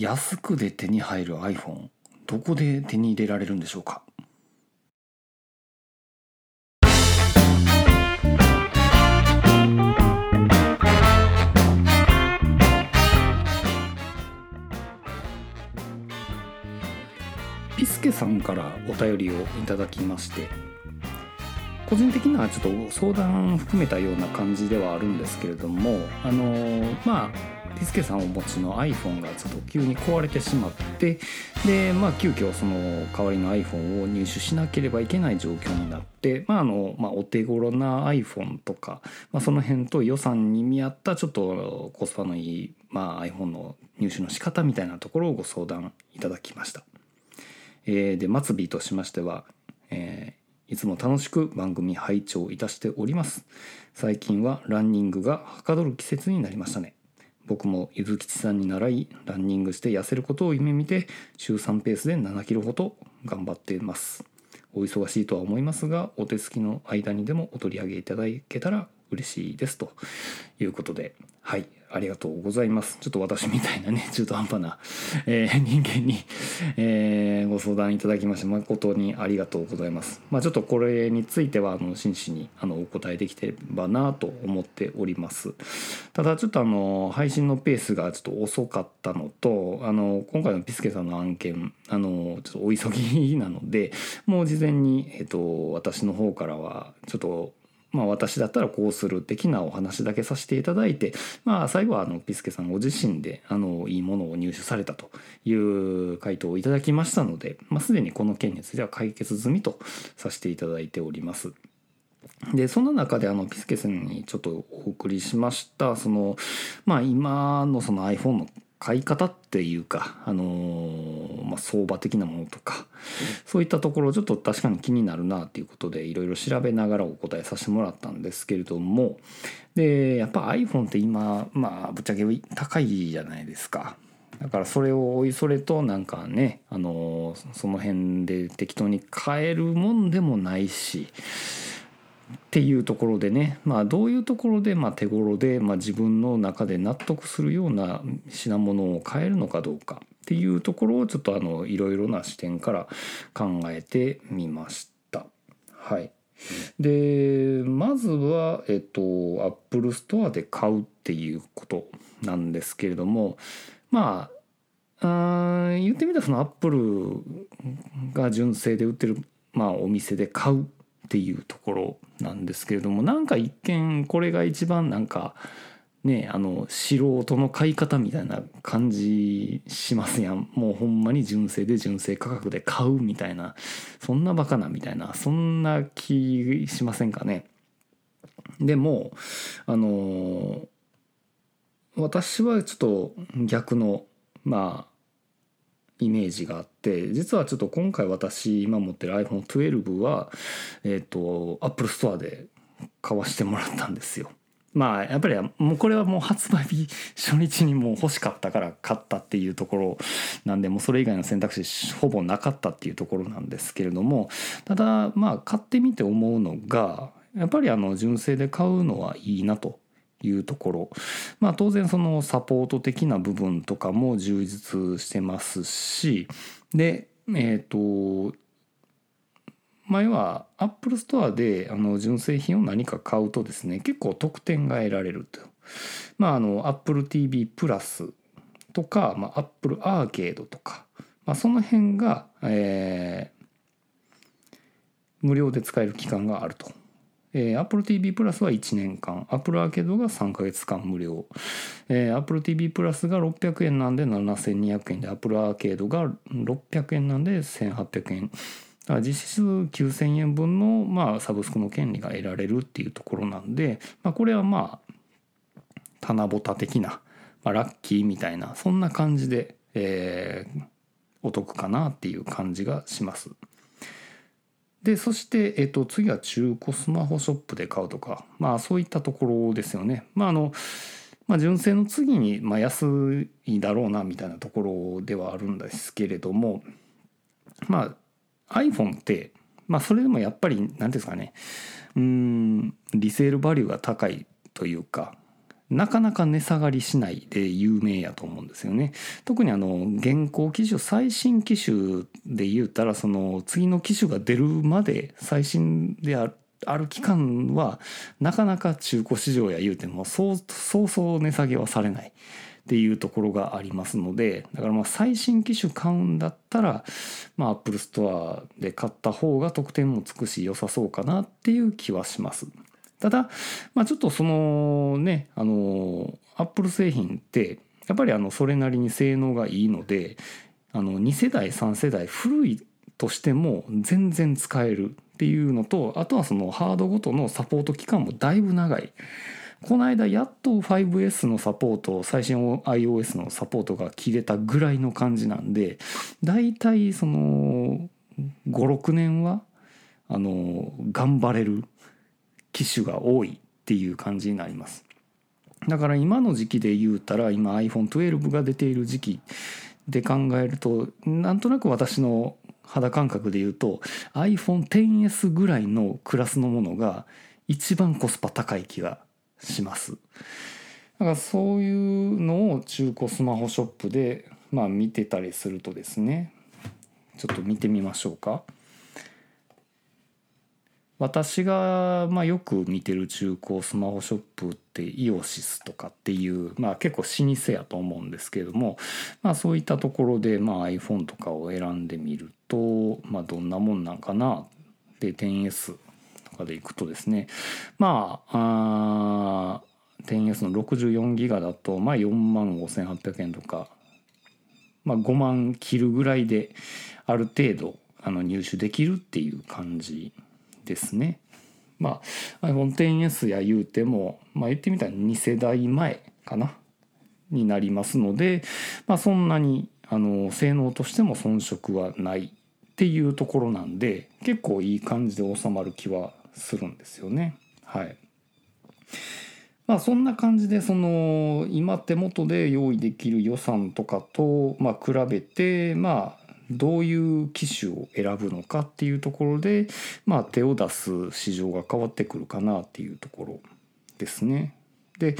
安くで手に入る iPhone どこで手に入れられるんでしょうか？ピスケさんからお便りをいただきまして個人的にはちょっと相談含めたような感じではあるんですけれどもあのまあピスケさんお持ちの iPhone がちょっと急に壊れてしまってでまあ急遽その代わりの iPhone を入手しなければいけない状況になってまああの、まあ、お手頃な iPhone とか、まあ、その辺と予算に見合ったちょっとコスパのいい、まあ、iPhone の入手の仕方みたいなところをご相談いただきました。えー、で末尾としましては、えーいつも楽しく番組拝聴いたしております最近はランニングがはかどる季節になりましたね僕もゆずきちさんに習いランニングして痩せることを夢見て週3ペースで7キロほど頑張っています。お忙しいとは思いますがお手つきの間にでもお取り上げいただけたら嬉しいですということではいありがとうございます。ちょっと私みたいなね 中途半端な、えー、人間に、えー、ご相談いただきまして誠にありがとうございます。まあちょっとこれについてはあの真摯にあのお答えできてればなと思っております。ただちょっとあの配信のペースがちょっと遅かったのとあの今回のピスケさんの案件あのちょっとお急ぎなのでもう事前に、えっと、私の方からはちょっとまあ、私だったらこうする的なお話だけさせていただいて、まあ、最後はあのピスケさんご自身であのいいものを入手されたという回答をいただきましたので、まあ、すでにこの件については解決済みとさせていただいております。でその中であのピスケさんにちょっとお送りしましたそのまあ今のその iPhone の買い方っていうか、あのー、まあ、相場的なものとか、そういったところちょっと確かに気になるなっていうことでいろいろ調べながらお答えさせてもらったんですけれどもでやっぱ iPhone って今まあぶっちゃけ高いじゃないですか。だからそれをおいそれとなんかね、あのー、その辺で適当に買えるもんでもないしっていうところでね、まあ、どういうところでま手頃で、ま自分の中で納得するような品物を買えるのかどうかっていうところをちょっとあのいろいろな視点から考えてみました。はい、でまずは、えっと、アップルストアで買うっていうことなんですけれどもまあ言ってみたらそのアップルが純正で売ってる、まあ、お店で買うっていうところなんですけれどもなんか一見これが一番なんかねあの素人の買い方みたいな感じしますやん。もうほんまに純正で純正価格で買うみたいなそんなバカなみたいなそんな気しませんかね。でもあの私はちょっと逆のまあイメージがあって実はちょっと今回私今持ってる iPhone12 はえっ、ー、と Apple Store で買わしてもらったんですよ。まあやっぱりもうこれはもう発売日初日にもう欲しかったから買ったっていうところなんでもうそれ以外の選択肢ほぼなかったっていうところなんですけれどもただまあ買ってみて思うのがやっぱりあの純正で買うのはいいなというところ。まあ当然そのサポート的な部分とかも充実してますし。でえっ、ー、と前はアップルストアであの純正品を何か買うとですね結構特典が得られると。まああの Apple TV プラスとか、まあ、Apple アーケードとか、まあ、その辺が、えー、無料で使える期間があると。えー、Apple TV プラスは1年間、Apple アーケードが3ヶ月間無料、えー、Apple TV プラスが600円なんで7200円で、Apple アーケードが600円なんで1800円。実質9000円分の、まあ、サブスクの権利が得られるっていうところなんで、まあ、これはまあ、棚ぼた的な、まあ、ラッキーみたいな、そんな感じで、えー、お得かなっていう感じがします。でそして、えっと、次は中古スマホショップで買うとか、まあ、そういったところですよね。まああのまあ、純正の次に、まあ、安いだろうなみたいなところではあるんですけれども、まあ、iPhone って、まあ、それでもやっぱり何ですかねうんリセールバリューが高いというかなかなか値下がりしないで有名やと思うんですよね。特にあの現行機種最新機種で言うたらその次の機種が出るまで最新であるある期間はなかなか中古市場や言うてもそうそうそう値下げはされないっていうところがありますのでだからまあ最新機種買うんだったらまあアップルストアで買った方が特典もつくし良さそうかなっていう気はします。ただ、まあ、ちょっとそのねあのアップル製品ってやっぱりあのそれなりに性能がいいのであの2世代3世代古いとしても全然使えるっていうのとあとはそのハードごとのサポート期間もだいぶ長い。この間やっと 5S のサポート最新 iOS のサポートが切れたぐらいの感じなんでだいたいその56年はあの頑張れる機種が多いっていう感じになりますだから今の時期で言うたら今 iPhone12 が出ている時期で考えるとなんとなく私の肌感覚で言うと iPhone10S ぐらいのクラスのものが一番コスパ高い気がしますだからそういうのを中古スマホショップでまあ見てたりするとですねちょっと見てみましょうか。私がまあよく見てる中古スマホショップってイオシスとかっていうまあ結構老舗やと思うんですけれどもまあそういったところでまあ iPhone とかを選んでみるとまあどんなもんなんかなで 10S とかでいくとですねまああ 10S の64ギガだとまあ4万5800円とかまあ5万切るぐらいである程度あの入手できるっていう感じですね。まあ iPhone XS や言うても、まあ、言ってみたら2世代前かなになりますので、まあ、そんなにあの性能としても遜色はないっていうところなんで結構いい感じで収まる気はするんですよね。はい。まあそんな感じでその今手元で用意できる予算とかとま比べてまあどういう機種を選ぶのかっていうところで、まあ、手を出す市場が変わってくるかなっていうところですね。で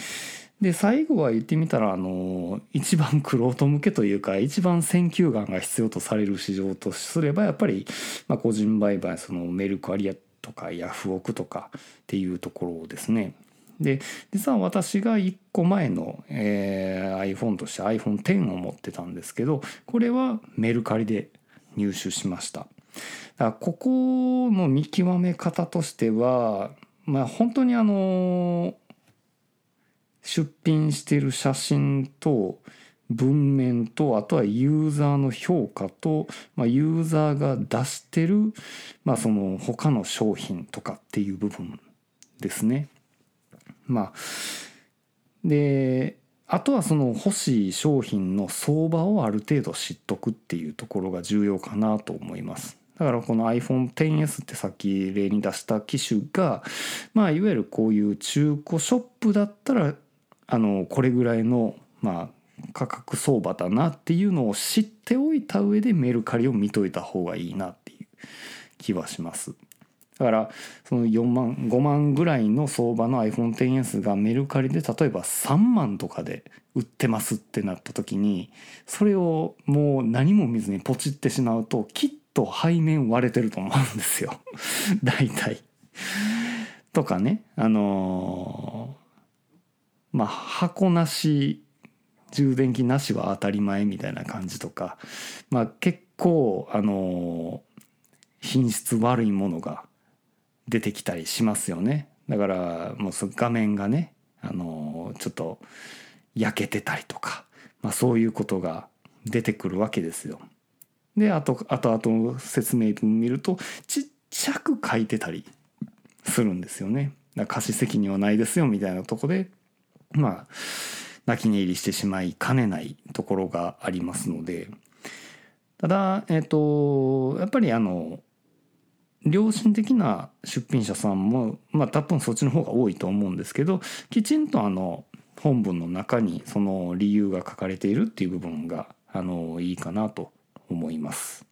で最後は言ってみたらあの一番玄人向けというか一番選球眼が必要とされる市場とすればやっぱり、まあ、個人売買そのメルカリアとかヤフオクとかっていうところですね。で実は私が1個前の、えー、iPhone として iPhone10 を持ってたんですけどこれはメルカリで入手しましただからここの見極め方としてはまあ本当にあの出品してる写真と文面とあとはユーザーの評価と、まあ、ユーザーが出してる、まあ、その他の商品とかっていう部分ですね。まあであとはその欲しい商品の相場をある程度知っとくっていうところが重要かなと思います。だからこの iPhone10S ってさっき例に出した機種がまあいわゆるこういう中古ショップだったらあのこれぐらいのまあ価格相場だなっていうのを知っておいた上でメルカリを見といた方がいいなっていう気はします。だからその4万5万ぐらいの相場の iPhone10S がメルカリで例えば3万とかで売ってますってなった時にそれをもう何も見ずにポチってしまうときっと背面割れてると思うんですよ 大体。とかねあのー、まあ箱なし充電器なしは当たり前みたいな感じとかまあ結構あのー、品質悪いものが出てきたりしますよねだからもう画面がねあのちょっと焼けてたりとか、まあ、そういうことが出てくるわけですよ。であとあとあと説明文見るとちっちゃく書いてたりするんですよね。だから貸し責任はないですよみたいなとこでまあ泣き寝入りしてしまいかねないところがありますのでただえっ、ー、とやっぱりあの良心的な出品者さんもまあ多分そっちの方が多いと思うんですけどきちんとあの本文の中にその理由が書かれているっていう部分があのいいかなと思います。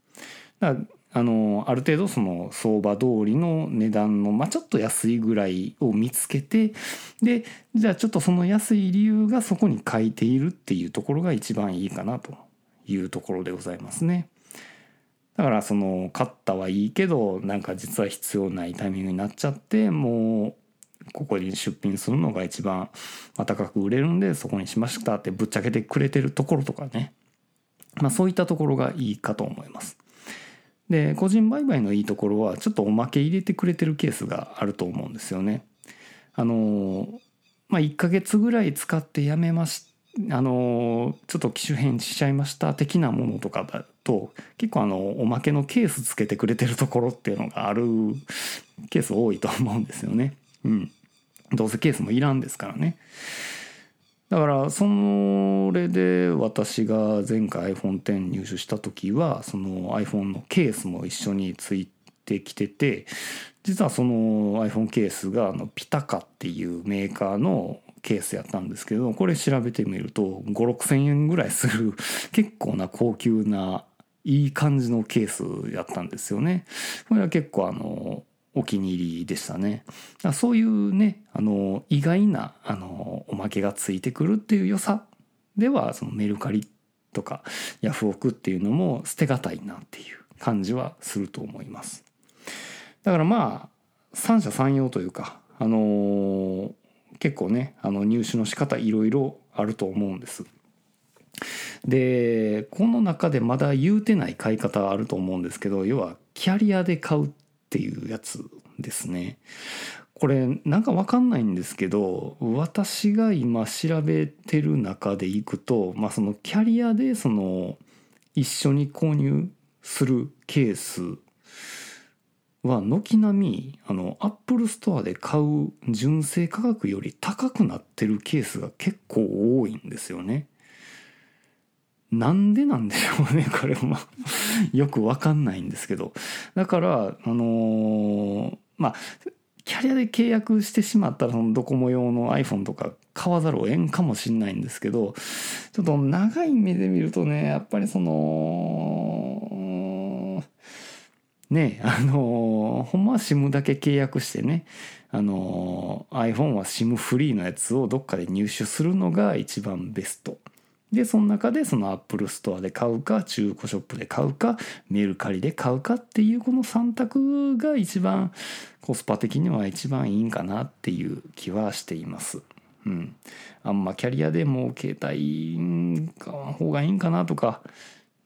だあのある程度その相場通りの値段の、まあ、ちょっと安いぐらいを見つけてでじゃあちょっとその安い理由がそこに書いているっていうところが一番いいかなというところでございますね。だからその買ったはいいけどなんか実は必要ないタイミングになっちゃってもうここに出品するのが一番高く売れるんでそこにしましたってぶっちゃけてくれてるところとかねまあそういったところがいいかと思います。で個人売買のいいところはちょっとおまけ入れてくれてるケースがあると思うんですよね。あのまあ1ヶ月ぐらい使ってやめましあのちょっと機種変しちゃいました的なものとかだと結構あのおまけのケースつけてくれてるところっていうのがあるケース多いと思うんですよね。うん。どうせケースもいらんですからね。だからそれで私が前回 iPhone10 入手した時はその iPhone のケースも一緒についてきてて実はその iPhone ケースがあのピタカっていうメーカーのケースやったんですけどこれ調べてみると5 6千円ぐらいする結構な高級ないい感じのケースやったんですよね。これは結構あのお気に入りでしたね。そういうね、あの、意外な、あの、おまけがついてくるっていう良さでは、そのメルカリとかヤフオクっていうのも捨てがたいなっていう感じはすると思います。だからまあ、三者三様というか、あの、結構ね、あの入手の仕方いろいろあると思うんです。でこの中でまだ言うてない買い方あると思うんですけど要はキャリアで買うっていうやつですね。これなんかわかんないんですけど私が今調べてる中でいくと、まあ、そのキャリアでその一緒に購入するケースは軒並みあのアップルストアで買う純正価格より高くなってるケースが結構多いんですよね。なんでなんでしょうねこれも よくわかんないんですけどだからあのー、まあキャリアで契約してしまったらそのドコモ用の iPhone とか買わざるを得んかもしんないんですけどちょっと長い目で見るとねやっぱりそのねあのー、ほんまは SIM だけ契約してねあのー、iPhone は SIM フリーのやつをどっかで入手するのが一番ベスト。でその中でそのアップルストアで買うか中古ショップで買うかメルカリで買うかっていうこの3択が一番コスパ的には一番いいんかなっていう気はしています。うん、あんまキャリアでも携帯の方がいいんかなとか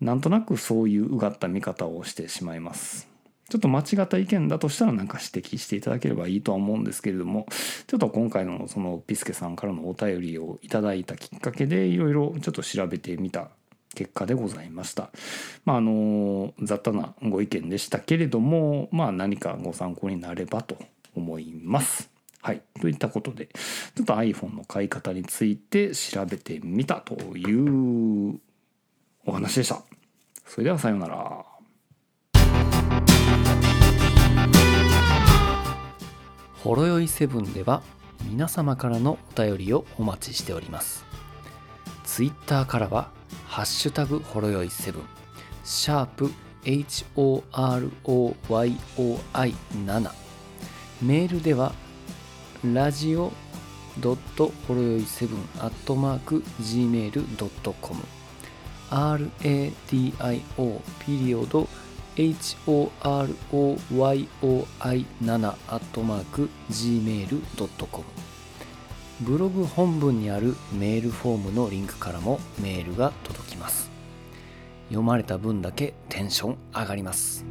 なんとなくそういううがった見方をしてしまいます。ちょっと間違った意見だとしたらなんか指摘していただければいいとは思うんですけれどもちょっと今回のそのピスケさんからのお便りをいただいたきっかけでいろいろちょっと調べてみた結果でございました。まああの雑多なご意見でしたけれどもまあ何かご参考になればと思います。はい。といったことで、ちょっと iPhone の買い方について調べてみたというお話でした。それではさようなら。ほろよいセブンでは皆様からのお便りをお待ちしております。ツイッターからは、ハッシュタグほろよい7、シャープ HOROYOI7、メールでは、ラジオドットほろよい7アットマーク gmail.com radio ピリオド horoyoi7-gmail.com ブログ本文にあるメールフォームのリンクからもメールが届きます。読まれた分だけテンション上がります。